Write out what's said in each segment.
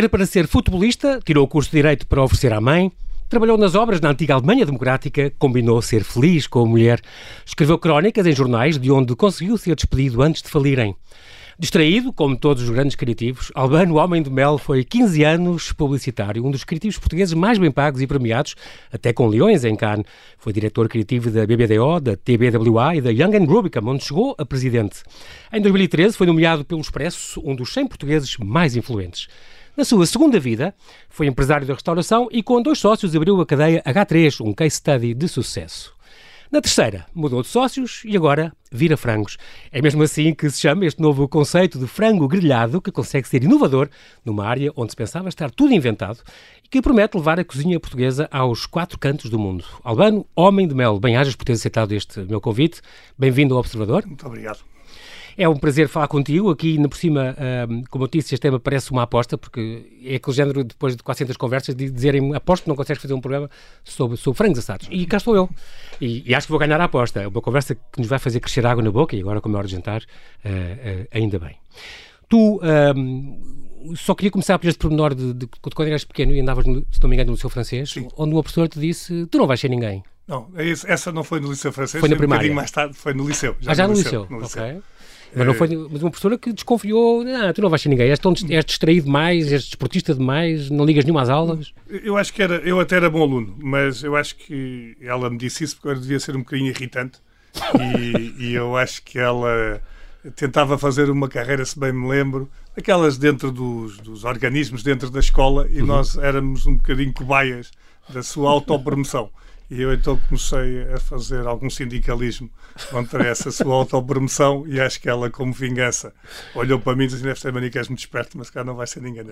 Era para ser futebolista, tirou o curso de Direito para oferecer à mãe, trabalhou nas obras na antiga Alemanha Democrática, combinou ser feliz com a mulher, escreveu crónicas em jornais de onde conseguiu ser despedido antes de falirem. Distraído, como todos os grandes criativos, Albano Homem de Mel foi 15 anos publicitário, um dos criativos portugueses mais bem pagos e premiados, até com leões em Cannes. Foi diretor criativo da BBDO, da TBWA e da Young and Rubicam, onde chegou a presidente. Em 2013 foi nomeado pelo Expresso um dos 100 portugueses mais influentes. Na sua segunda vida, foi empresário da restauração e com dois sócios abriu a cadeia H3, um case study de sucesso. Na terceira, mudou de sócios e agora vira frangos. É mesmo assim que se chama este novo conceito de frango grelhado, que consegue ser inovador numa área onde se pensava estar tudo inventado e que promete levar a cozinha portuguesa aos quatro cantos do mundo. Albano, homem de mel, bem-ajas por ter aceitado este meu convite. Bem-vindo ao Observador. Muito obrigado. É um prazer falar contigo. Aqui, na por cima, um, como eu disse, este tema parece uma aposta, porque é aquele género, depois de 400 conversas, de dizerem aposto que não consegues fazer um programa sobre, sobre frangos assados. E cá estou eu. E, e, acho que vou ganhar a aposta. É uma conversa que nos vai fazer crescer água na boca, e agora, como é hora de jantar, uh, uh, ainda bem. Tu. Um, só queria começar por este pormenor de, de, de, quando eras pequeno e andavas, no, se não me engano, no Liceu Francês, Sim. onde uma professora te disse: Tu não vais ser ninguém. Não, essa não foi no Liceu Francês, foi na primária. Um mais tarde, foi no Liceu. Já ah, já no, no liceu. liceu. No liceu. Ok. Mas não foi mas uma professora que desconfiou, ah, tu não vais ser ninguém, és, tão, és distraído demais, és desportista demais, não ligas nenhuma às aulas. Eu acho que era, eu até era bom aluno, mas eu acho que ela me disse isso porque eu devia ser um bocadinho irritante e, e eu acho que ela tentava fazer uma carreira, se bem me lembro, aquelas dentro dos, dos organismos, dentro da escola, e uhum. nós éramos um bocadinho cobaias da sua autopromoção. E eu então comecei a fazer algum sindicalismo contra essa sua autopromoção e acho que ela, como vingança, olhou para mim e disse: deve ser manicas muito esperto, mas cá não vai ser ninguém.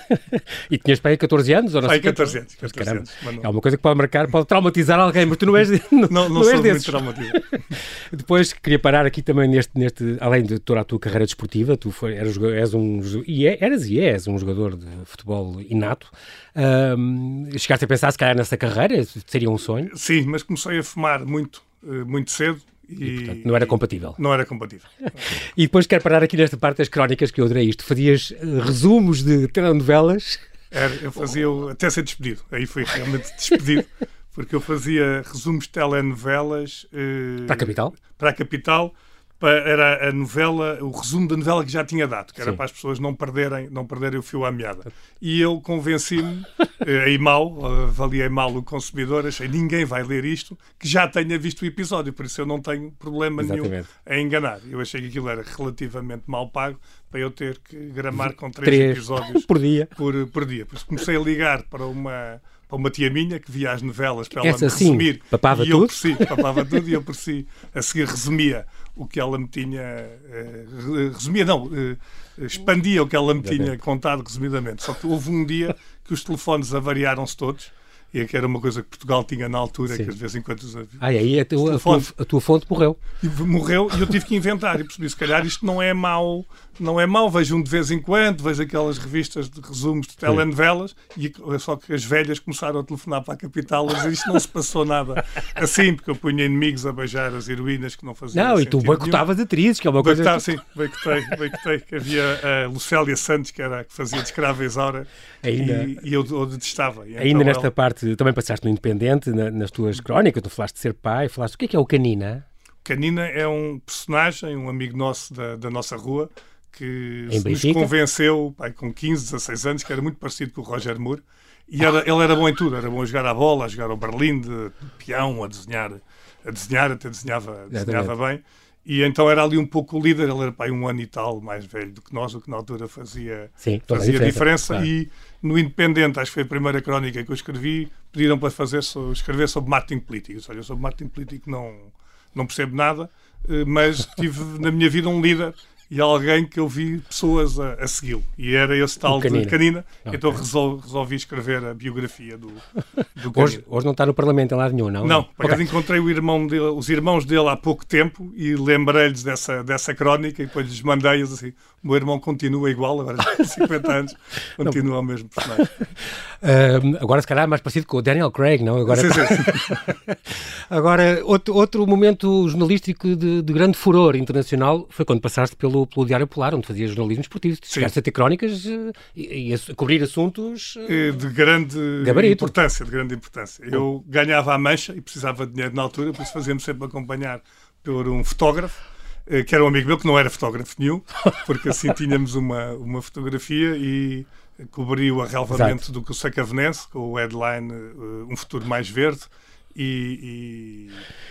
e tinhas para aí 14 anos? Ou não sei 14 anos. 14 anos é uma coisa que pode marcar, pode traumatizar alguém, mas tu não és Não, não, não traumatizado. Depois queria parar aqui também neste, neste além de toda a tua carreira desportiva, tu foi, eras, és um, e é, eras e és um jogador de futebol inato. Um, chegaste a pensar se calhar nessa carreira? Seria um sonho? Sim, mas comecei a fumar muito, eh, muito cedo. E, e portanto, não era compatível. Não era compatível. e depois quero parar aqui nesta parte das crónicas que eu adorei isto. Fazias eh, resumos de telenovelas. Era, eu fazia até ser despedido. Aí foi realmente despedido. porque eu fazia resumos de telenovelas. Uh, para a capital? Para a capital era a novela, o resumo da novela que já tinha dado, que era Sim. para as pessoas não perderem, não perderem o fio à meada. E eu convenci-me, eh, aí mal, avaliei mal o consumidor, achei ninguém vai ler isto que já tenha visto o episódio, por isso eu não tenho problema Exatamente. nenhum em enganar. Eu achei que aquilo era relativamente mal pago para eu ter que gramar com três, três. episódios por dia. Por, por dia. Por isso comecei a ligar para uma para uma tia minha que via as novelas para ela Essa, me resumir. Sim, papava e tudo? Eu por si, papava tudo e eu por si a seguir resumia o que ela me tinha. Eh, resumia, não, eh, expandia o que ela me tinha contado resumidamente. Só que houve um dia que os telefones avariaram-se todos e que era uma coisa que Portugal tinha na altura, Sim. que de vez em quando os Ah, e aí a tua, a, tua, a tua, fonte morreu. E morreu e eu tive que inventar e percebi, se calhar isto não é mau, não é mau, vejo um de vez em quando, vejo aquelas revistas de resumos de telenovelas e só que as velhas começaram a telefonar para a capital a dizer isto não se passou nada assim, porque eu punha inimigos a beijar as heroínas que não faziam Não, e tu boicotavas atrizes, que é uma coisa... Sim, boicotei, boicotei, que havia a Lucélia Santos, que era a que fazia de escrava Isaura, Ainda... e, e eu, eu detestava. Ainda então nesta ela... parte também passaste no Independente, na, nas tuas crónicas, tu falaste de ser pai, falaste o que é que é o Canina? Canina é um personagem, um amigo nosso da, da nossa rua, que nos convenceu, pai, com 15, 16 anos, que era muito parecido com o Roger Moore. E era, ele era bom em tudo, era bom a jogar a bola, a jogar ao Berlim, de, de peão, a desenhar, a desenhar, até desenhava, desenhava bem. E então era ali um pouco o líder, ele era pai, um ano e tal mais velho do que nós, o que na altura fazia, Sim, fazia diferença. diferença. Claro. E no Independente, acho que foi a primeira crónica que eu escrevi, pediram para fazer, escrever sobre marketing político. Olha, sobre marketing político não, não percebo nada, eh, mas tive na minha vida um líder e alguém que eu vi pessoas a, a segui-lo. E era esse tal canina. de Canina. Okay. Então resolvi, resolvi, escrever a biografia do, do Canina. Hoje, hoje, não está no Parlamento em lado nenhum, não? Não, por okay. encontrei o irmão dele, os irmãos dele há pouco tempo e lembrei-lhes dessa, dessa crónica e depois lhes mandei-os assim. O meu irmão continua igual, agora já tem 50 anos, continua o mesmo personagem. Uh, agora, se calhar, é mais parecido com o Daniel Craig, não? Agora, sim, sim. agora outro, outro momento jornalístico de, de grande furor internacional foi quando passaste pelo pelo, pelo Diário Polar, onde fazia jornalismo esportivo. Chegaste a ter crónicas uh, e, e, cobrir assuntos uh, de grande gabarito. importância. De grande importância. Eu ganhava a mancha e precisava de dinheiro na altura, por isso fazia-me sempre acompanhar por um fotógrafo que era um amigo meu que não era fotógrafo nenhum, porque assim tínhamos uma, uma fotografia e cobriu a relevamento do que o Sacavenense, com o headline Um Futuro Mais Verde, e,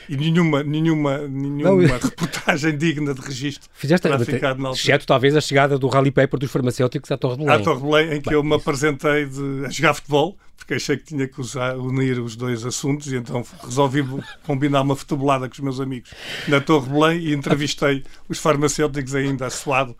e, e, nenhuma, nenhuma, nenhuma não, reportagem digna de registro Fizeste, terá ficado na altura. Exceto talvez a chegada do Rally Paper dos farmacêuticos à Torre de Belém. À Torre de Belém, em que Bem, eu me apresentei de, a jogar futebol, porque achei que tinha que usar, unir os dois assuntos e então resolvi combinar uma futebolada com os meus amigos na Torre Belém e entrevistei os farmacêuticos ainda suado.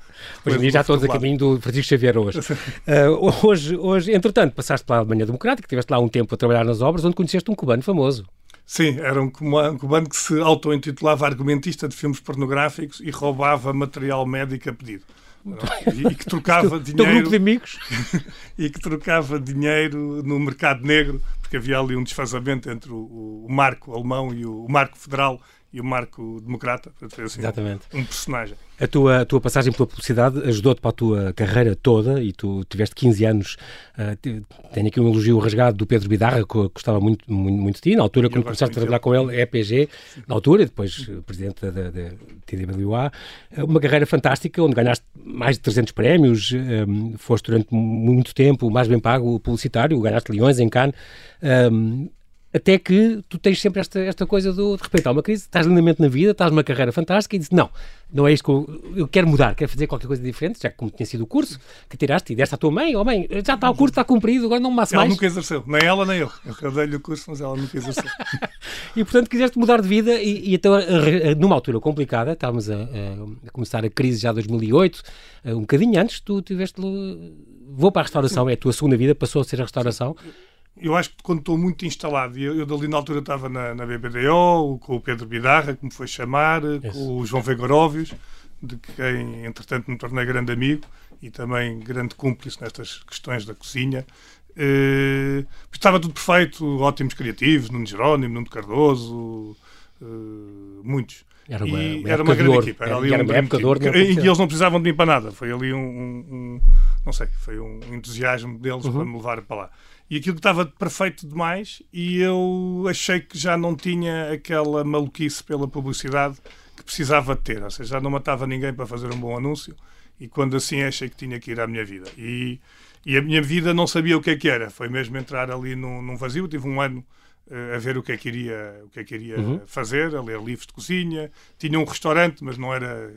Hoje em já todos a caminho do Francisco Xavier hoje. uh, hoje. Hoje, entretanto, passaste pela Alemanha Democrática, estiveste lá um tempo a trabalhar nas obras, onde conheceste um cubano famoso. Sim, era um cubano que se auto-intitulava argumentista de filmes pornográficos e roubava material médico a pedido. E, que trocava dinheiro. grupo de amigos. e que trocava dinheiro no mercado negro, porque havia ali um desfazamento entre o, o marco alemão e o, o marco federal e o Marco Democrata. Assim, Exatamente. Um personagem. A tua, a tua passagem pela publicidade ajudou-te para a tua carreira toda e tu tiveste 15 anos. Uh, tenho aqui um elogio rasgado do Pedro Bidarra, que gostava muito, muito, muito de ti. Na altura, quando começaste a trabalhar com ele, EPG, na altura, e depois presidente da, da TWA. Uma carreira fantástica, onde ganhaste mais de 300 prémios, um, foste durante muito tempo o mais bem pago publicitário, ganhaste Leões em Cannes. Um, até que tu tens sempre esta, esta coisa do, de repente há uma crise, estás lindamente na vida, estás numa carreira fantástica e dizes, não, não é isto que eu, eu quero mudar, quero fazer qualquer coisa diferente, já que como tinha sido o curso, que tiraste e deste à tua mãe, oh mãe, já está o curso, está cumprido, agora não me mais. Ela nunca exerceu, nem ela nem eu. Eu dei-lhe o curso, mas ela nunca exerceu. e portanto quiseste mudar de vida e, e então, numa altura complicada, estávamos a, a, começar a crise já em 2008, um bocadinho antes, tu tiveste, vou para a restauração, é a tua segunda vida, passou a ser a restauração. Eu acho que quando estou muito instalado, eu, eu dali na altura estava na, na BBDO, com o Pedro Bidarra, que me foi chamar, com o João Vegoróvios, de quem, entretanto, me tornei grande amigo e também grande cúmplice nestas questões da cozinha. Uh, estava tudo perfeito, ótimos criativos, Nuno Jerónimo, Nuno Cardoso, uh, muitos. Era uma, uma era uma grande equipa. Era, era um uma época de ouro. E eles não precisavam de mim para nada. Foi ali um, um, não sei, foi um entusiasmo deles uhum. para me levar para lá e aquilo estava perfeito demais e eu achei que já não tinha aquela maluquice pela publicidade que precisava ter, ou seja, já não matava ninguém para fazer um bom anúncio e quando assim achei que tinha que ir à minha vida e, e a minha vida não sabia o que é que era, foi mesmo entrar ali num, num vazio, tive um ano a ver o que é que iria, o que é que iria uhum. fazer, a ler livros de cozinha, tinha um restaurante, mas não era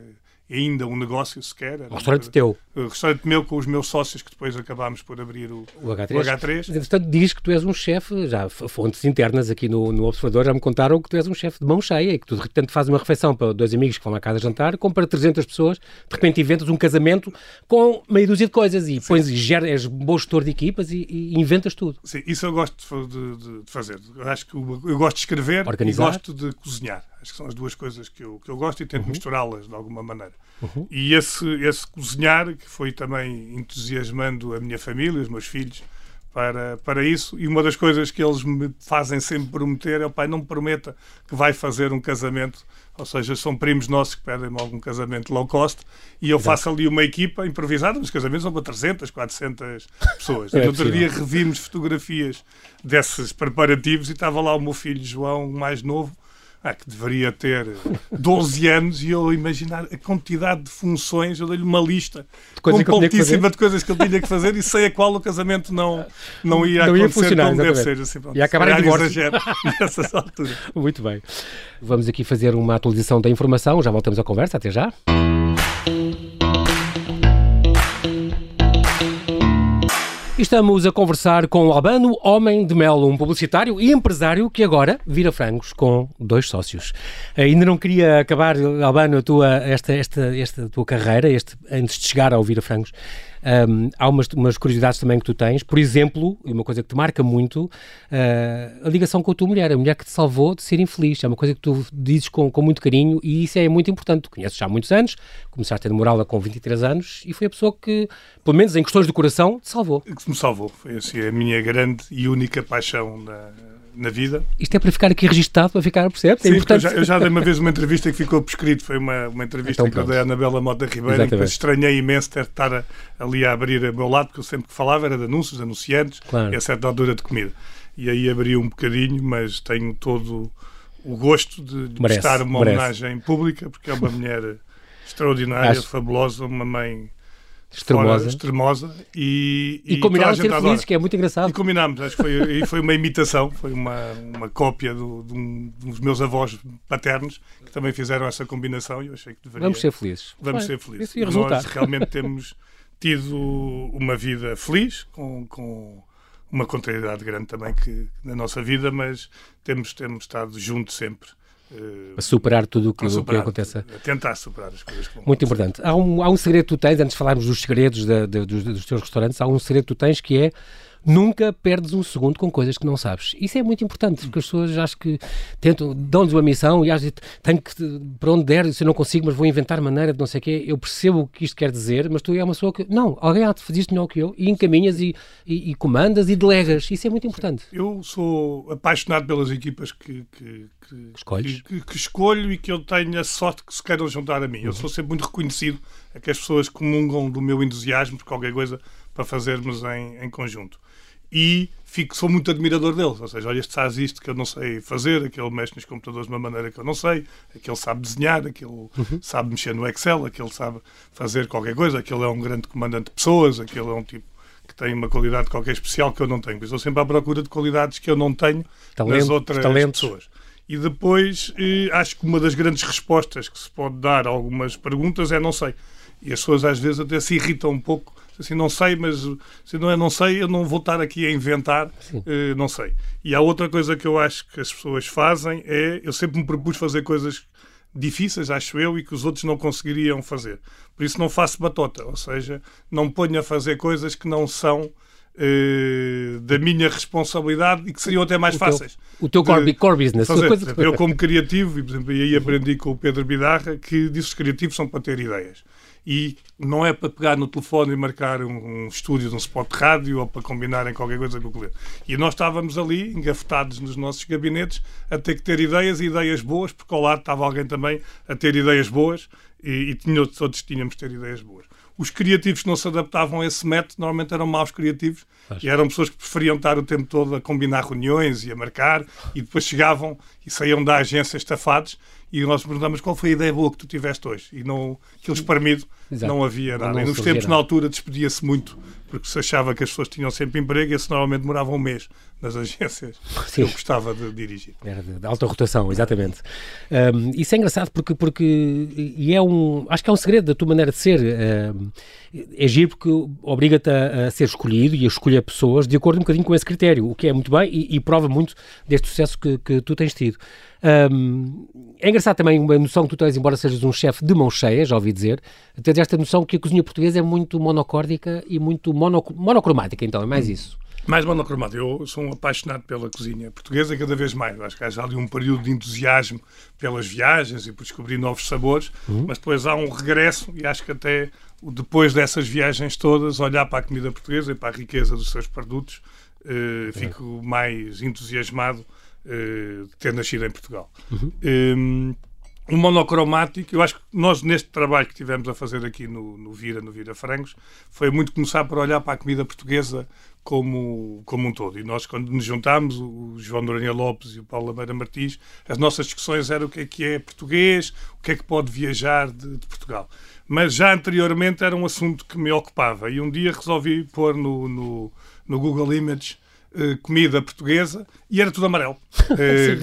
ainda um negócio sequer. Um restaurante teu. Um restaurante meu com os meus sócios que depois acabámos por abrir o, o H3. O H3. Entretanto, diz que tu és um chefe, já fontes internas aqui no, no Observador já me contaram que tu és um chefe de mão cheia e que tu de repente fazes uma refeição para dois amigos que vão à casa jantar, com para 300 pessoas, de repente inventas um casamento com meia dúzia de coisas e Sim. pões e geras, és bom gestor de equipas e, e, inventas tudo. Sim, isso eu gosto de, de, de fazer. Eu acho que eu, eu gosto de escrever Organizar. e gosto de cozinhar. Acho que são as duas coisas que eu, que eu gosto e tento uhum. misturá-las de alguma maneira. Uhum. E esse, esse cozinhar, que foi também entusiasmando a minha família, os meus filhos, para, para isso. E uma das coisas que eles me fazem sempre prometer é: o pai, não me prometa que vai fazer um casamento. Ou seja, são primos nossos que pedem-me algum casamento low cost e eu Exato. faço ali uma equipa improvisada. Os casamentos são para 300, 400 pessoas. É, outro dia revimos fotografias desses preparativos e estava lá o meu filho João, mais novo, ah, que deveria ter 12 anos e eu imaginar a quantidade de funções, eu dei-lhe uma lista completíssima de coisas que ele tinha que fazer e sei a qual o casamento não, não ia não acontecer ia como deve ser. Assim, e acabar em divórcio. nessas alturas. Muito bem. Vamos aqui fazer uma atualização da informação, já voltamos à conversa, até já. Estamos a conversar com o Albano Homem de Melo, um publicitário e empresário que agora vira frangos com dois sócios. Ainda não queria acabar, Albano, a tua, esta, esta, esta tua carreira, este, antes de chegar ao Vira Frangos, um, há umas, umas, curiosidades também que tu tens, por exemplo, e uma coisa que te marca muito, uh, a ligação com a tua mulher, a mulher que te salvou de ser infeliz. É uma coisa que tu dizes com, com muito carinho e isso é muito importante. Tu conheces já há muitos anos, começaste a namorá-la com 23 anos e foi a pessoa que, pelo menos em questões do coração, te salvou. Que me salvou. Foi assim a minha grande e única paixão na, na vida. Isto é para ficar aqui registado, para ficar, percebe? É Sim, importante. Eu já, eu já, dei uma vez uma entrevista que ficou prescrito, foi uma, uma entrevista então, que eu dei à Anabela Mota Ribeiro, em que estranhei imenso ter de estar ali a abrir a meu lado, porque eu sempre que falava era de anúncios, anunciantes, claro. e a certa altura de comida. E aí abri um bocadinho, mas tenho todo o gosto de, de merece, prestar uma merece. homenagem pública, porque é uma mulher extraordinária, Acho... fabulosa, uma mãe extremosa, extremosa e, e, e combinámos ser felizes, que é muito engraçado. E combinámos, acho que foi, e foi uma imitação, foi uma, uma cópia do, de um, dos meus avós paternos que também fizeram essa combinação e eu achei que deveria. Vamos ser felizes. Vamos ser felizes. Nós realmente temos tido uma vida feliz, com, com uma contrariedade grande também que na nossa vida, mas temos, temos estado juntos sempre. Uh, a superar tudo o que, o que acontece. A tentar superar as coisas. Muito importante. Há um, há um segredo que tu tens, antes de falarmos dos segredos dos, dos teus restaurantes, há um segredo que tu tens que é nunca perdes um segundo com coisas que não sabes. Isso é muito importante, porque as pessoas acho que tentam, dão-nos uma missão e acham tenho que, para onde der, se eu não consigo, mas vou inventar maneira de não sei o quê. Eu percebo o que isto quer dizer, mas tu é uma pessoa que, não, alguém há de fazer isto melhor que eu, e encaminhas e, e, e, comandas e delegas. Isso é muito importante. Eu sou apaixonado pelas equipas que, que, que, Escolhes? que, que escolho e que eu tenho a sorte que se queiram juntar a mim. Eu sou sempre muito reconhecido a que as pessoas comungam do meu entusiasmo por qualquer coisa para fazermos em, em conjunto e fico, sou muito admirador deles. Ou seja, olha, este faz isto que eu não sei fazer, aquele mexe nos computadores de uma maneira que eu não sei, aquele sabe desenhar, aquele uhum. sabe mexer no Excel, aquele sabe fazer qualquer coisa, aquele é um grande comandante de pessoas, aquele é um tipo que tem uma qualidade qualquer especial que eu não tenho. Pois estou sempre à procura de qualidades que eu não tenho Talento, nas outras talentos. pessoas. E depois, eh, acho que uma das grandes respostas que se pode dar a algumas perguntas é não sei. E as pessoas às vezes até se irritam um pouco assim, não sei, mas se não é não sei, eu não vou estar aqui a inventar, uh, não sei. E há outra coisa que eu acho que as pessoas fazem é, eu sempre me propus fazer coisas difíceis, acho eu, e que os outros não conseguiriam fazer. Por isso não faço batota, ou seja, não ponho a fazer coisas que não são Uh, da minha responsabilidade e que seriam até mais o fáceis. Teu, o teu core, core business. Fazer. Eu, como criativo, e, por exemplo, e aí aprendi com o Pedro Bidarra que disse que os criativos são para ter ideias e não é para pegar no telefone e marcar um, um estúdio de um spot de rádio ou para combinarem qualquer coisa com o cliente. E nós estávamos ali, engafetados nos nossos gabinetes, a ter que ter ideias e ideias boas, porque ao lado estava alguém também a ter ideias boas e, e tinha, todos tínhamos de ter ideias boas. Os criativos que não se adaptavam a esse método normalmente eram maus criativos Acho. e eram pessoas que preferiam estar o tempo todo a combinar reuniões e a marcar e depois chegavam e saíam da agência estafados e nós perguntamos qual foi a ideia boa que tu tiveste hoje e não aquilo esparmido Exato. não havia nada. Não, não e nos tempos nada. na altura despedia-se muito porque se achava que as pessoas tinham sempre emprego e esse normalmente demorava um mês nas agências Sim. que eu gostava de dirigir. Era de alta rotação, exatamente. Um, isso é engraçado porque, porque e é um, acho que é um segredo da tua maneira de ser. Um, é giro porque obriga-te a, a, ser escolhido e a escolher pessoas de acordo um bocadinho com esse critério, o que é muito bem e, e prova muito deste sucesso que, que tu tens tido. Um, é engraçado também uma noção que tu tens, embora sejas um chefe de mão cheia, já ouvi dizer, tens esta noção que a cozinha portuguesa é muito monocórdica e muito mono, monocromática, então, é mais hum. isso. Mais monocromática. Eu sou um apaixonado pela cozinha portuguesa cada vez mais. Acho que há ali um período de entusiasmo pelas viagens e por descobrir novos sabores, uhum. mas depois há um regresso e acho que até depois dessas viagens todas, olhar para a comida portuguesa e para a riqueza dos seus produtos, uh, fico mais entusiasmado uh, de ter nascido em Portugal. Uhum. Um, o monocromático, eu acho que nós, neste trabalho que tivemos a fazer aqui no, no Vira, no Vira Frangos, foi muito começar por olhar para a comida portuguesa como, como um todo. E nós, quando nos juntámos, o João Noronha Lopes e o Paulo Lameira Martins, as nossas discussões eram o que é que é português, o que é que pode viajar de, de Portugal. Mas já anteriormente era um assunto que me ocupava. E um dia resolvi pôr no, no, no Google Images uh, comida portuguesa e era tudo amarelo. uh,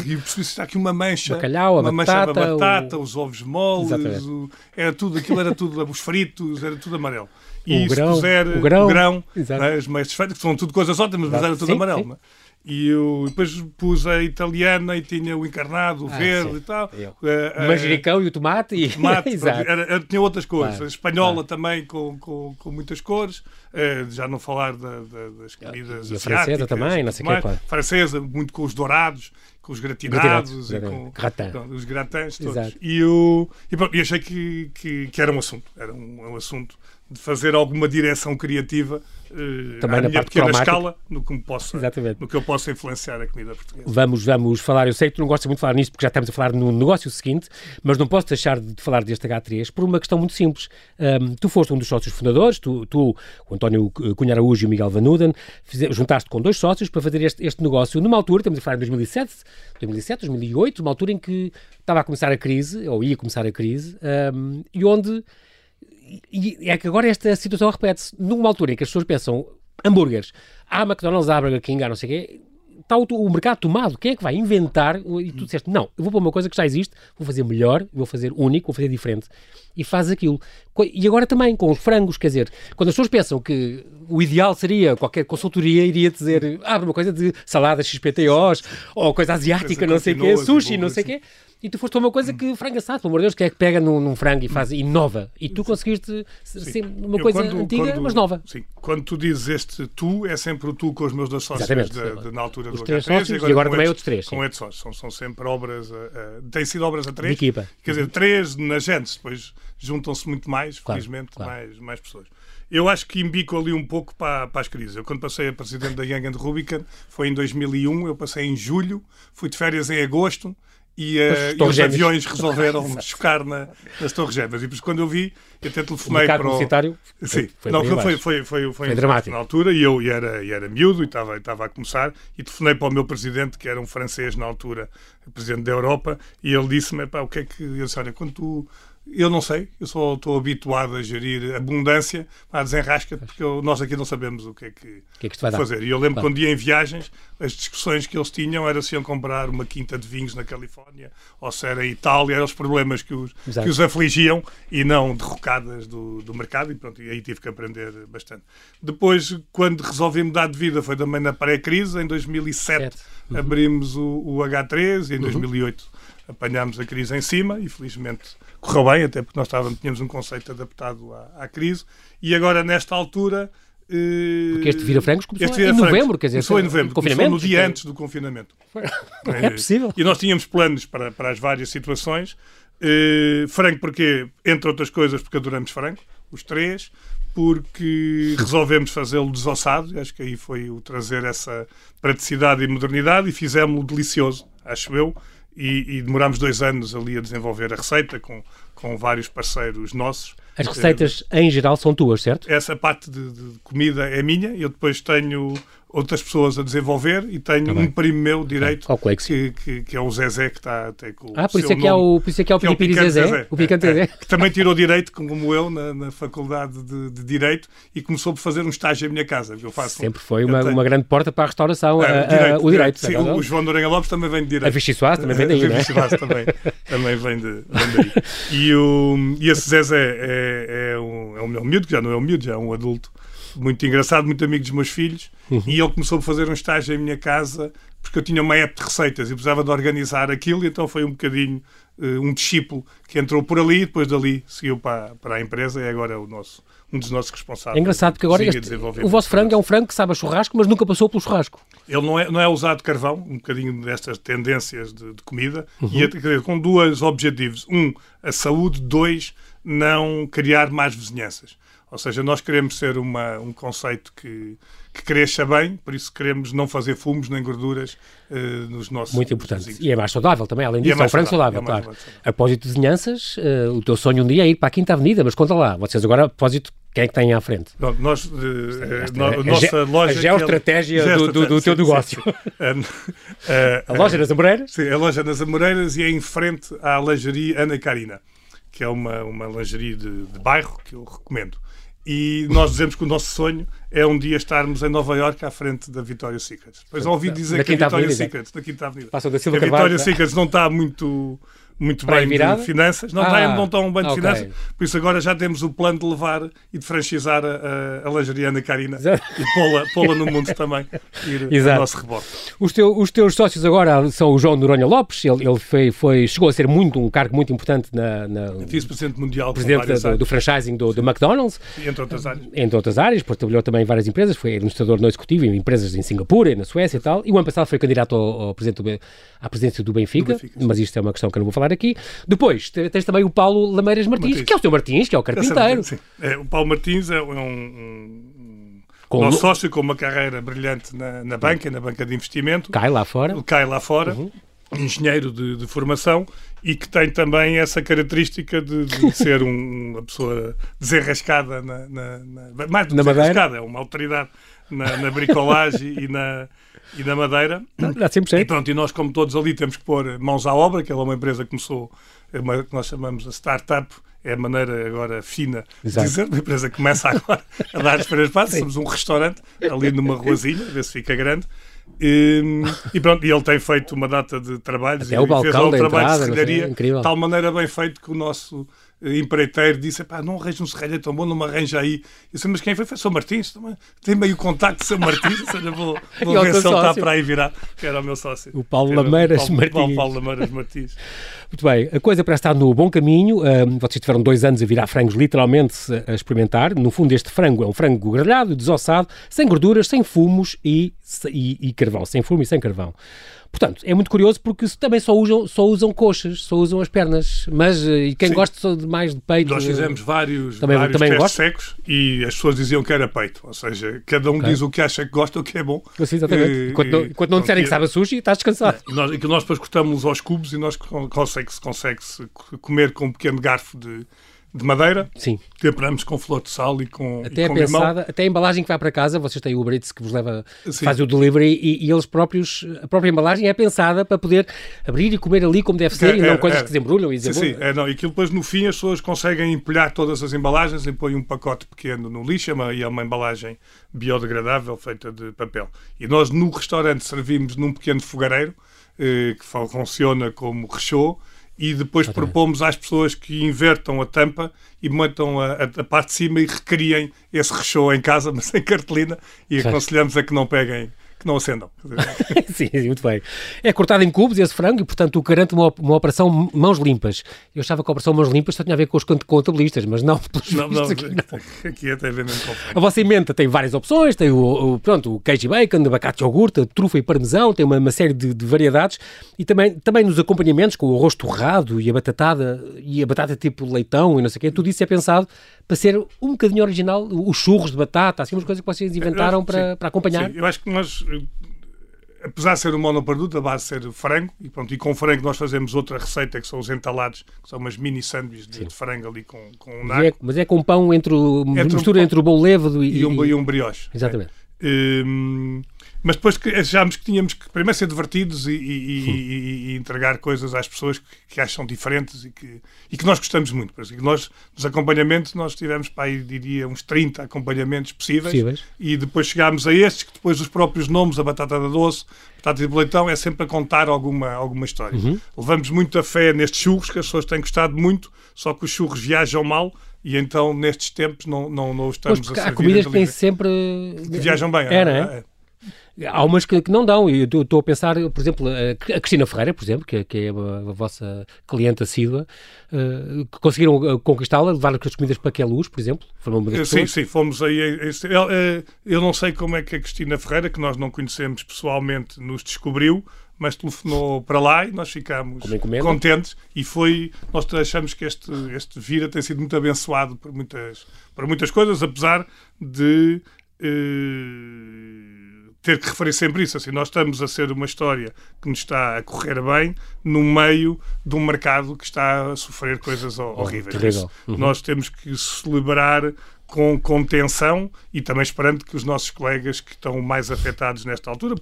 e percebi está aqui uma mancha, Bacalhau, uma mancha batata, da batata, o... os ovos moles, o, era tudo, aquilo era tudo, os fritos, era tudo amarelo. E o se grão, puser o grão, grão né, as meias feitas, que são tudo coisas ótimas, mas era tudo sim, amarelo. Sim. Né? E eu depois pus a italiana e tinha o encarnado, o ah, verde sim. e tal. Uh, o manjericão e o tomate. E... tomate era, era, tinha outras cores. Claro, a espanhola claro. também com, com, com, muitas cores. Uh, já não falar da, da, das comidas e a francesa também, não sei o que. Claro. Francesa, muito com os dourados, com os gratinados e com, com, os gratins todos. Exato. E eu, e, pronto, achei que, que, que, era um assunto, era um, um assunto de fazer alguma direção criativa uh, Também na minha pequena cromática. escala no que, Exatamente. no que eu possa influenciar a comida portuguesa. Vamos, vamos falar, eu sei que tu não gostas muito de falar nisto porque já estamos a falar no negócio seguinte, mas não posso deixar de falar deste H3 por uma questão muito simples. Um, tu foste um dos sócios fundadores, tu, tu o António Cunha Araújo e o Miguel Vanuden, juntaste com dois sócios para fazer este, este negócio numa altura, estamos a falar em 2007, 2007, 2008, uma altura em que estava a começar a crise, ou ia começar a crise, um, e onde e é que agora esta situação repete-se. Numa altura em que as pessoas pensam hambúrgueres, há McDonald's, há Burger King, há não sei o quê, está o, o, mercado tomado. Quem é que vai inventar? E tu disseste, não, eu vou para uma coisa que já existe, vou fazer melhor, vou fazer único, vou fazer diferente. E faz aquilo. E agora também, com os frangos, quer dizer, quando as pessoas pensam que o ideal seria, qualquer consultoria iria dizer, abre uma coisa de saladas XPTOs, ou coisa asiática, não sei o quê, sushi, não sei o quê e tu foste uma coisa que, frango assado, pelo amor de Deus, que é que pega num, num frango e faz, inova. E tu conseguiste ser uma coisa quando, antiga, quando, mas nova. Sim. Quando tu dizes este tu, é sempre o tu com os meus dois sócios de, de, na altura os do três H3, sócios, e agora, e agora também outros três. Com outros sócios. São, são sempre obras, uh, uh, têm sido obras a três. De equipa. Quer dizer, três na gente, depois juntam-se muito mais, claro, felizmente, claro. Mais, mais pessoas. Eu acho que imbico ali um pouco para, para as crises. Eu, quando passei a presidente da Young and Rubicon, foi em 2001, eu passei em julho, fui de férias em agosto, e, uh, e os aviões resolveram chocar na, nas Torres Gêmeas. E depois, quando eu vi, eu até telefonei o para o. publicitário Sim, foi, não, foi, foi, foi, foi, foi, dramático na altura. E eu e era, e era miúdo e estava, estava a começar. E telefonei para o meu presidente, que era um francês na altura, presidente da Europa. E ele disse-me: o que é que. Eu disse: olha, quando tu eu não sei, eu só estou habituado a gerir abundância, a desenrasca, porque eu, nós aqui não sabemos o que é que, que, é que fazer. E eu lembro claro. quando ia em viagens, as discussões que eles tinham era se iam comprar uma quinta de vinhos na Califórnia ou se era Itália, eram os problemas que os, que os afligiam e não derrocadas do, do mercado. E, pronto, e aí tive que aprender bastante. Depois, quando resolvi mudar de vida, foi também na pré-crise, em 2007 uhum. abrimos o, o, H3 e em 2008 uhum. Apanhámos a crise em cima e felizmente correu bem, até porque nós estávamos, tínhamos um conceito adaptado à, à crise, e agora, nesta altura. Eh, porque este Vira Francos começou em novembro, quer dizer, começou em novembro, começou no dia antes do confinamento. É possível. E nós tínhamos planos para, para as várias situações. Uh, frango porque, entre outras coisas, porque adoramos frango, os três, porque resolvemos fazê-lo desossado, acho que aí foi o trazer essa praticidade e modernidade e fizemos-lo delicioso, acho eu, e, e demorámos dois anos ali a desenvolver a receita com, com vários parceiros nossos. As receitas, em geral, são tuas, certo? Essa parte de, de comida é minha. Eu depois tenho outras pessoas a desenvolver e tenho tá um primo meu direito que, que, que, é o Zezé que está até com ah, por isso é que é o por isso é que é o, que é o Zezé, Zezé, o picante é, Zezé. É, que também tirou direito como eu na, na faculdade de, de, direito e começou por fazer um estágio em minha casa eu faço sempre foi uma, tenho... uma grande porta para a restauração é, a, direito, a, o direito, sim, o, o João Noronha Lopes também vem de direito. A Vichy Soares também vem daí a Vichy Soares também, também vem, de, vem daí. E, o, e esse Zezé é, é, um, é um meu miúdo que já não é um miúdo já é um adulto muito engraçado, muito amigo dos meus filhos, uhum. e ele começou a fazer um estágio em minha casa porque eu tinha uma app de receitas e precisava de organizar aquilo, e então foi um bocadinho uh, um discípulo que entrou por ali e depois dali seguiu para, para a empresa e agora é o nosso, um dos nossos responsáveis. É engraçado porque agora este, o vosso frango é um frango que sabe a churrasco, mas nunca passou pelo churrasco. Ele não é, não é usado carvão, um bocadinho destas tendências de, de comida, uhum. e é, com dois objetivos. Um, a saúde. Dois, não criar mais vizinhanças. Ou seja, nós queremos ser uma, um conceito que, que cresça bem, por isso queremos não fazer fumos nem gorduras uh, nos nossos. Muito importante. E é mais saudável também, além disso, é, é um frango saudável, é claro. Saudável. A propósito de vizinhanças, uh, o teu sonho um dia é ir para a Quinta Avenida, mas conta lá, vocês agora, a propósito, quem é que tem à frente? Nós, uh, no, a, nossa loja. A geoestratégia é, do, do, do, teu sim, negócio. Sim. a loja das Amoreiras? Sim, a loja das Amoreiras e é em frente à lingerie Ana Carina, que é uma, uma lingerie de, de bairro que eu recomendo. E nós dizemos que o nosso sonho é um dia estarmos em Nova Iorque à frente da Victoria's Secret. Pois ouvi dizer que a Victoria's Secret, da Quinta Avenida, Passa da Silva a Victoria's Secret não está muito, muito bem virada? de finanças. Não, Ah, não estão bem de ok. finanças. Por isso agora já temos o plano de levar e de franchizar a, a, a lingerie Ana Karina Exato. e pô-la pô no mundo também. Ir Exato. ao nosso rebote. Os, teu- os teus sócios agora são o João Noronha Lopes, ele, ele foi, foi- chegou a ser muito um cargo muito importante na, na Vice-presidente mundial presidente da- do, franchising do, do McDonald's, entre outras áreas. entre outras áreas, depois trabalhou também em várias empresas, foi administrador não executivo em empresas em Singapura e na Suécia e tal, e o ano passado foi candidato ao, ao presidente do, à presidência do Benfica, Do Benfica, mas isto é uma questão que eu não vou falar aqui. Depois te- tens também o Paulo Lameiras Martins, Martins. que é o seu Martins, que é o carpinteiro. Sim. É, o Paulo Martins é um, um, Com nosso sócio com uma carreira brilhante na, na banca, na banca de investimento. Cai lá fora. Cai lá fora, engenheiro de, de formação e que tem também essa característica de, de ser um- uma pessoa desenrascada, na, na- na- mais do que Na desenrascada, é uma autoridade na, na bricolagem e na, e na madeira. Dá sempre E pronto, e nós, como todos ali, temos que pôr mãos à obra, que ela é uma empresa que começou, é uma, que nós chamamos a startup, é a maneira agora fina Exato. de dizer, uma empresa que começa agora a dar os primeiros passos. Somos um restaurante ali numa ruazinha, a ver se fica grande. E, e pronto, e ele tem feito uma data de trabalhos Até e o fez um trabalho entrada, de serralharia, incrível. de tal maneira bem feito que o nosso empreiteiro disse, pá, não arranja um serralheiro tão bom, não me arranja aí. Eu disse, mas quem foi? Foi São Martins. Tem meio contacto de São Martins, ou seja, vou, vou ver se ele está para aí virar, que era o meu sócio. O Paulo Era Lameiras Paulo- Martins. Paulo, Paulo Lameiras Martins. Muito bem, a coisa parece estar no bom caminho. Ahm, vocês tiveram dois anos a virar frangos, literalmente a, a experimentar. No fundo, este frango é um frango grelhado, desossado, sem gorduras, sem fumos e, e, e carvão. Sem fumo e sem carvão. Portanto, é muito curioso porque também só usam, só usam coxas, só usam as pernas. Mas eh, e quem Sim. gosta de mais de peito. Nós eh, fizemos vários, Também- vários também testes secos e as pessoas diziam que era peito. Ou seja, cada um Ok. diz o que acha que gosta, o que é bom. Sim, exatamente. Eh, enquanto, não, eh, enquanto não disserem que pronto, sabe a sushi, estás descansado. E nós, aquilo nós depois cortamos aos cubos e nós con- consegue-se consegue-se co- comer com um pequeno garfo de, de madeira. Sim. Temperamos com flor de sal e com, Até e com limão. pensada, até a embalagem que vai para casa, vocês têm o Uber Eats que vos leva, Sim. faz o delivery e, e eles próprios, a própria embalagem é pensada para poder abrir e comer ali como deve ser É, e não é, coisas é. que desembrulham e Sim, desembrulham. sim. É, não, e aquilo depois no fim as pessoas conseguem empilhar todas as embalagens e põem um pacote pequeno no lixo é e é uma embalagem biodegradável feita de papel. E nós no restaurante servimos num pequeno fogareiro eh, que funciona como rechô e depois propomos às pessoas que invertam a tampa e metam a, a- a parte de cima e recriem esse rechô em casa, mas sem cartolina e Certo. aconselhamos a que não peguem, que não acendam. sim, sim, muito bem. É cortado em cubos esse frango e, portanto, o garante uma, uma operação mãos limpas. Eu achava que a operação mãos limpas só tinha a ver com os cont- contabilistas, mas não, pelos não, não, aqui não. aqui até vê mesmo com A vossa emenda tem várias opções, tem o, o- pronto, o queijo e bacon, abacate e iogurte, trufa e parmesão, tem uma, uma série de, de variedades e também, também nos acompanhamentos com o arroz torrado e a batatada e a batata tipo leitão e não sei o quê, tudo isso é pensado para ser um bocadinho original, os churros de batata, assim umas coisas que vocês inventaram para, para acompanhar. Sim, eu acho que nós, apesar de ser um monoproduto, a base ser frango, e, pronto, e com frango nós fazemos outra receita que são os entalados, que são umas mini sanduíches de, de frango ali com, com um Mas é, naco mas é com pão entre o, Entre um mistura pão- entre o bolo levedo e, e um, e um brioche. Exatamente. Hum, mas depois que achámos que tínhamos que primeiro ser divertidos e, e- e- e- e entregar coisas às pessoas que, que acham diferentes e que, e que nós gostamos muito. Por que nós, nos acompanhamentos, nós tivemos para aí, diria, uns 30 acompanhamentos possíveis, Possíveis. e depois chegámos a estes, que depois os próprios nomes, a batata da doce, batata de leitão, é sempre a contar alguma, alguma história. Uhum. Levamos muita fé nestes churros, que as pessoas têm gostado muito, só que os churros viajam mal, e então nestes tempos não, não, não os Pois, estamos porque a há servir. comidas em que têm sempre... que viajam bem. É, não é? Há umas que, que não dão, e eu estou a pensar, por exemplo, a Cristina Ferreira, por exemplo, que, é- que é a, a vossa cliente assídua, eh, que conseguiram eh, conquistá-la, levar as comidas para Queluz, por exemplo, foram uma das Eh, Sim, pessoas. sim, fomos aí. eh, Eu não sei como é que a Cristina Ferreira, que nós não conhecemos pessoalmente, nos descobriu, mas telefonou para lá e nós ficámos contentes. E foi. Nós achamos que este, este Vira tem sido muito abençoado por muitas, por muitas coisas, apesar de. eh, ter que referir sempre isso, assim, nós estamos a ser uma história que nos está a correr bem no meio de um mercado que está a sofrer coisas ho- horríveis. Oh. Uhum. Nós temos que celebrar com contenção e também esperando que os nossos colegas que estão mais afetados nesta altura,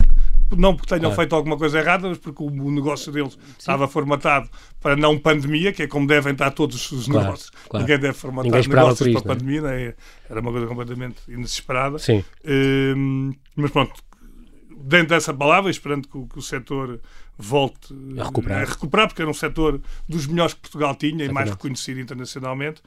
não porque tenham Claro. feito alguma coisa errada, mas porque o, negócio deles estava formatado para não pandemia, que é como devem estar todos os Claro, negócios. claro. Ninguém deve formatar Ninguém negócios isso, para não é? pandemia, né? era uma coisa completamente inesperada. Sim. Hum, mas pronto, dentro dessa palavra, esperando que, o- que o setor volte a recuperar. a recuperar, porque era um setor dos melhores que Portugal tinha e mais reconhecido internacionalmente.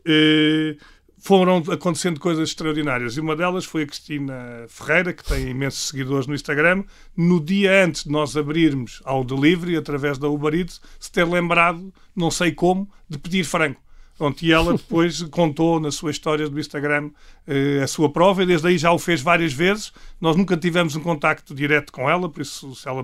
Uh, foram acontecendo coisas extraordinárias. E uma delas foi a Cristina Ferreira, que tem imensos seguidores no Instagram, no dia antes de nós abrirmos ao delivery, através da Uber Eats, se ter lembrado, não sei como, de pedir frango. Pronto, e ela depois contou na sua história do Instagram eh, a sua prova e desde aí já o fez várias vezes. Nós nunca tivemos um contacto direto com ela, por isso se ela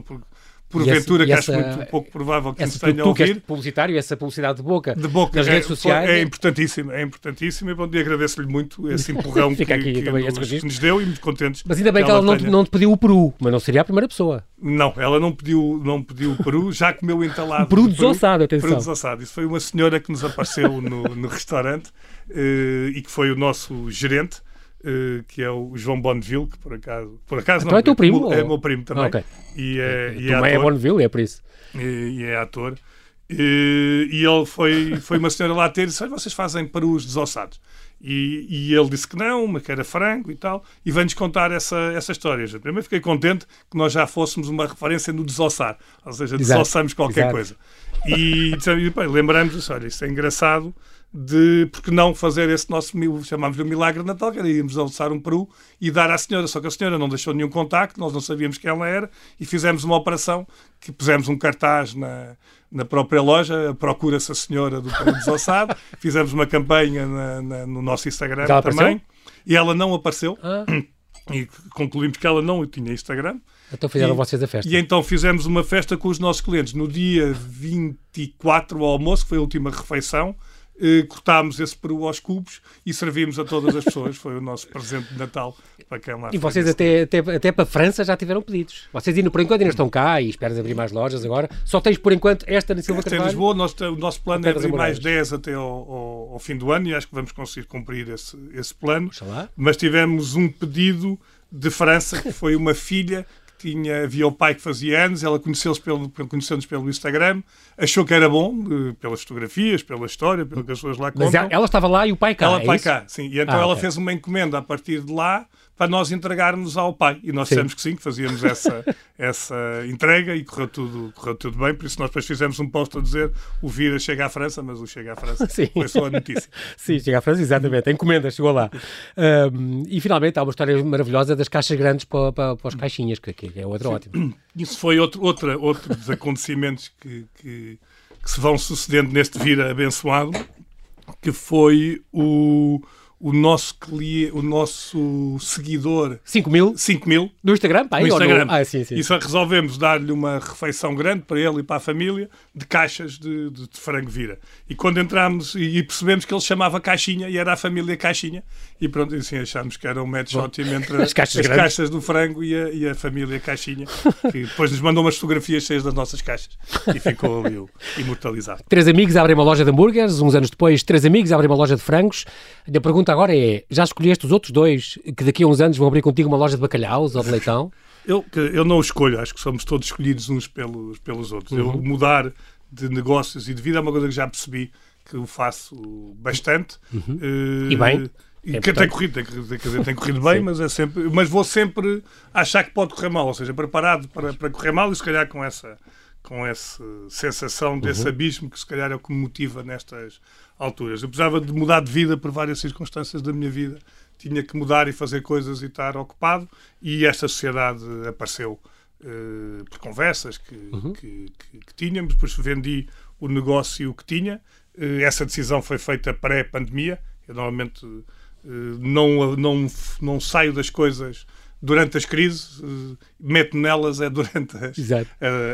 porventura, que acho muito pouco provável que nos tenha tu, ouvir. Que publicitário, essa publicidade de boca, de boca nas é, redes sociais. É importantíssimo, é importantíssimo e bom dia, agradeço-lhe muito esse empurrão que, aqui, que, nos, que, nos, deu e muito contentes. Mas ainda bem que ela, ela não, não te pediu o Peru, mas não seria a primeira pessoa. Não, ela não pediu, não pediu o Peru, já comeu entalado. Peru desossado, atenção. Peru desossado. Isso foi uma senhora que nos apareceu no, no restaurante uh, e que foi o nosso gerente. Uh, que é o João Bonneville, que por acaso. Por acaso então não, é teu primo? É, ou... meu primo também. Okay. E é, e é, é Bonneville, é por isso. E, e é ator. E, e, ele foi, foi uma senhora lá ter e disse: vocês fazem perus desossados. E, e, ele disse que não, mas que era frango e tal, e vem-nos contar essa, essa história. Primeiro fiquei contente que nós já fôssemos uma referência no desossar, ou seja, desossamos qualquer Exato. coisa. E, e lembramos-nos: olha, isso é engraçado, de porque não fazer esse nosso, chamámos-lhe o milagre de Natal, que era irmos alçar um peru e dar à senhora, só que a senhora não deixou nenhum contacto, nós não sabíamos quem ela era e fizemos uma operação que pusemos um cartaz na, na própria loja, procura-se a senhora do peru desossado, fizemos uma campanha na, na, no nosso Instagram também apareceu? e ela não apareceu. Ah. E concluímos que ela não tinha Instagram. Então fizeram e, vocês a festa. E então fizemos uma festa com os nossos clientes no dia 24 ao almoço, que foi a última refeição cortámos esse peru aos cubos e servimos a todas as pessoas. Foi o nosso presente de Natal para quem lá E vocês até, até, até para a França já tiveram pedidos. Vocês ainda por enquanto ainda estão cá e esperas abrir mais lojas agora. Só tens por enquanto esta na Silva Carvalho? em Lisboa. Nosso, o nosso plano é abrir mais 10 até ao, ao, ao, fim do ano e acho que vamos conseguir cumprir esse, esse plano. Mas tivemos um pedido de França que foi uma filha tinha, havia o pai que fazia anos, ela conheceu-nos pelo, conheceu pelo Instagram, achou que era bom, pelas fotografias, pela história, pelo que as pessoas lá contam. Mas ela estava lá e o pai cá, Ela é pai isso? cá, sim. E então ah, ela okay. fez uma encomenda a partir de lá para nós entregarmos ao pai. E nós sim. dissemos que sim, que fazíamos essa, essa entrega e correu tudo, correu tudo bem. Por isso nós depois fizemos um post a dizer o Vira chega à França, mas o chega à França sim. foi só a notícia. sim, chega à França, exatamente. A encomenda chegou lá. Um, e finalmente há uma história maravilhosa das caixas grandes para, para, para as caixinhas, que, que é outra ótima. Isso foi outro, outra, outro dos acontecimentos que, que, que se vão sucedendo neste Vira abençoado, que foi o o nosso cliente, o nosso seguidor. 5 mil? 5 mil. No Instagram, pá, no Instagram. No... Ah, sim, sim. e só resolvemos dar-lhe uma refeição grande para ele e para a família de caixas de, de, de frango vira. E quando entramos e, e, percebemos que ele chamava caixinha e era a família caixinha e pronto assim achámos que era um match ótimo entre as, caixas, as caixas, do frango e a, e a, família caixinha que depois nos mandou umas fotografias cheias das nossas caixas e ficou ali imortalizado. Três amigos abrem uma loja de hambúrgueres uns anos depois três amigos abrem uma loja de frangos. A pergunta agora é: já escolheste os outros dois que daqui a uns anos vão abrir contigo uma loja de bacalhaus ou de leitão? Eu, eu não escolho, acho que somos todos escolhidos uns pelos, pelos outros. Uhum. Eu mudar de negócios e de vida é uma coisa que já percebi que eu faço bastante. Uhum. Uh, e bem? E é que tem corrido, tem, quer dizer, tem corrido bem, mas é sempre, mas vou sempre achar que pode correr mal, ou seja, preparado para, para correr mal e se calhar com essa com essa sensação desse uhum. abismo que se calhar é o que me motiva nestas alturas. Eu precisava de mudar de vida por várias circunstâncias da minha vida. Tinha que mudar e fazer coisas e estar ocupado e esta sociedade apareceu uh, por conversas que, uhum. que, que, que, tínhamos. Depois vendi o negócio que tinha. Uh, essa decisão foi feita pré-pandemia. Eu normalmente uh, não, não, não saio das coisas durante as crises, meto nelas é durante as,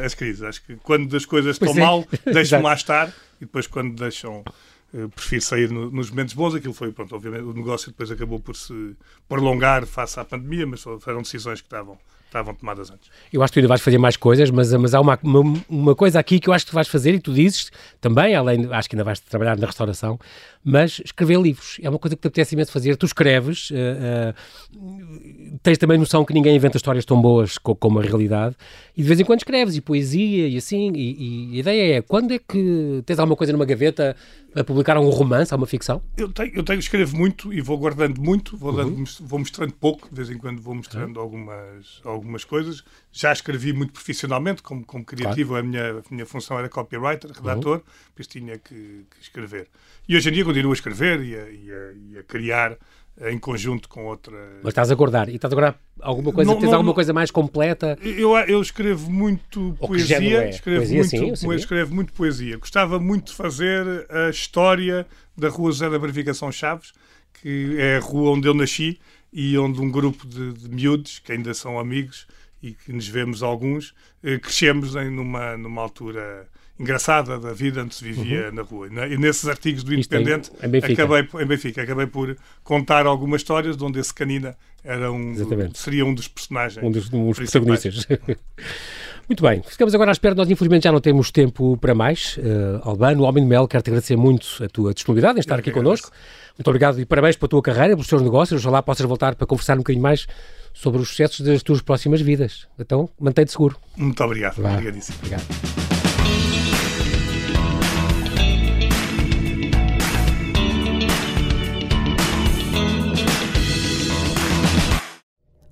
as crises. Acho que quando as coisas pois estão é. mal, deixam lá estar e depois quando deixam. Uh, prefiro sair no, nos momentos bons. Aquilo foi, pronto, obviamente, o negócio depois acabou por se prolongar face à pandemia, mas foram decisões que estavam estavam tomadas antes. Eu acho que tu ainda vais fazer mais coisas, mas, mas há uma, uma, uma, coisa aqui que eu acho que vais fazer e tu dizes também, além, acho que ainda vais trabalhar na restauração, mas escrever livros é uma coisa que te apetece imenso fazer. Tu escreves, uh, uh, tens também noção que ninguém inventa histórias tão boas co como a realidade, e de vez em quando escreves, e poesia, e assim, e, e, a ideia é, quando é que tens alguma coisa numa gaveta a publicar um romance, uma ficção? Eu tenho, eu tenho escrevo muito e vou guardando muito, vou, dando, uhum. vou mostrando pouco, de vez em quando vou mostrando uhum. algumas, algumas coisas. Já escrevi muito profissionalmente, como, como criativo, claro. a, minha, a minha função era copywriter, redator, uhum. depois tinha que, que, escrever. E hoje em dia continuo a escrever e a, e a, e a criar em conjunto com outra. Mas estás a guardar e estás a guardar alguma coisa, não, tens não, alguma coisa mais completa? Eu, eu escrevo muito Ou poesia, é? escrevo, poesia muito, sim, escrevo muito poesia. Gostava muito de fazer a história da Rua José da Verificação Chaves, que é a rua onde eu nasci e onde um grupo de, de miúdos, que ainda são amigos e que nos vemos alguns, eh, crescemos em numa, numa altura engraçada da vida onde se vivia uhum. na rua. E nesses artigos do Independente em, em Benfica. acabei em Benfica, acabei por contar algumas histórias de onde esse canina era um seria um dos personagens. Um dos, um dos protagonistas. Muito bem, ficamos agora à espera. Nós, infelizmente, já não temos tempo para mais. Uh, Albano, o Homem de Mel, quero-te agradecer muito a tua disponibilidade em estar Eu aqui connosco. Muito obrigado e parabéns pela tua carreira, pelos teus negócios. Ojalá possas voltar para conversar um bocadinho mais sobre os sucessos das tuas próximas vidas. Então, mantém-te seguro. Muito obrigado. Vá. Obrigadíssimo. Obrigado.